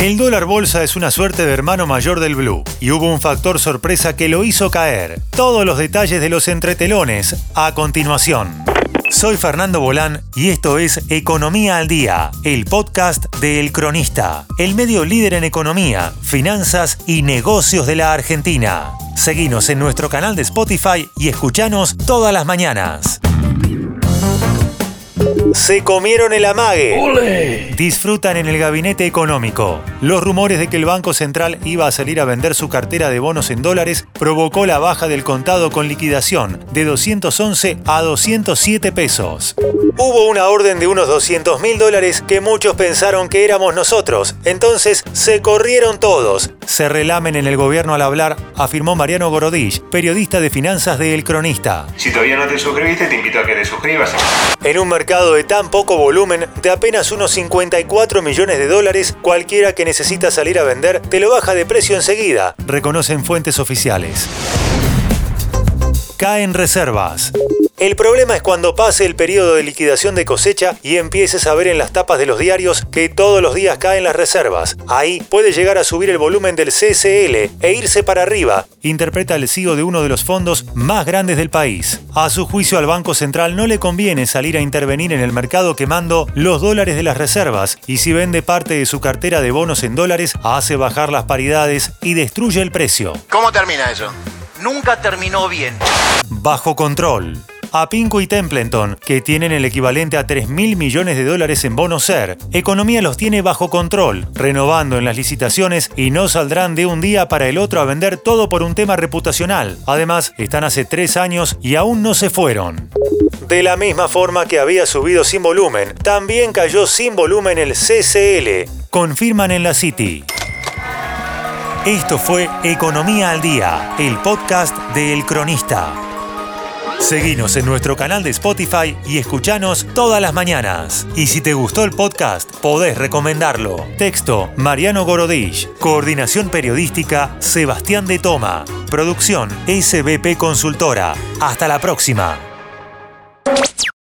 El dólar bolsa es una suerte de hermano mayor del blue y hubo un factor sorpresa que lo hizo caer. Todos los detalles de los entretelones a continuación. Soy Fernando Bolán y esto es Economía al Día, el podcast de El Cronista, el medio líder en economía, finanzas y negocios de la Argentina. Seguinos en nuestro canal de Spotify y escuchanos todas las mañanas. Se comieron el amague. Disfrutan en el gabinete económico. Los rumores de que el Banco Central iba a salir a vender su cartera de bonos en dólares provocó la baja del contado con liquidación de 211 a 207 pesos. Hubo una orden de unos 200 mil dólares que muchos pensaron que éramos nosotros. Entonces se corrieron todos. Se relamen en el gobierno al hablar, afirmó Mariano Gorodich, periodista de finanzas de El Cronista. Si todavía no te suscribiste, te invito a que te suscribas. En un mercado de tan poco volumen, de apenas unos 54 millones de dólares, cualquiera que necesita salir a vender te lo baja de precio enseguida, reconocen fuentes oficiales. Caen reservas. El problema es cuando pase el periodo de liquidación de cosecha y empieces a ver en las tapas de los diarios que todos los días caen las reservas. Ahí puede llegar a subir el volumen del CCL e irse para arriba, interpreta el CEO de uno de los fondos más grandes del país. A su juicio al Banco Central no le conviene salir a intervenir en el mercado quemando los dólares de las reservas y si vende parte de su cartera de bonos en dólares hace bajar las paridades y destruye el precio. ¿Cómo termina eso? Nunca terminó bien. Bajo control a Pinco y Templeton, que tienen el equivalente a 3 mil millones de dólares en bonos SER. Economía los tiene bajo control, renovando en las licitaciones y no saldrán de un día para el otro a vender todo por un tema reputacional. Además, están hace tres años y aún no se fueron. De la misma forma que había subido sin volumen, también cayó sin volumen el CCL, confirman en la City. Esto fue Economía al Día, el podcast de El Cronista. Seguinos en nuestro canal de Spotify y escuchanos todas las mañanas. Y si te gustó el podcast, podés recomendarlo. Texto Mariano Gorodich. Coordinación periodística Sebastián de Toma. Producción SBP Consultora. Hasta la próxima.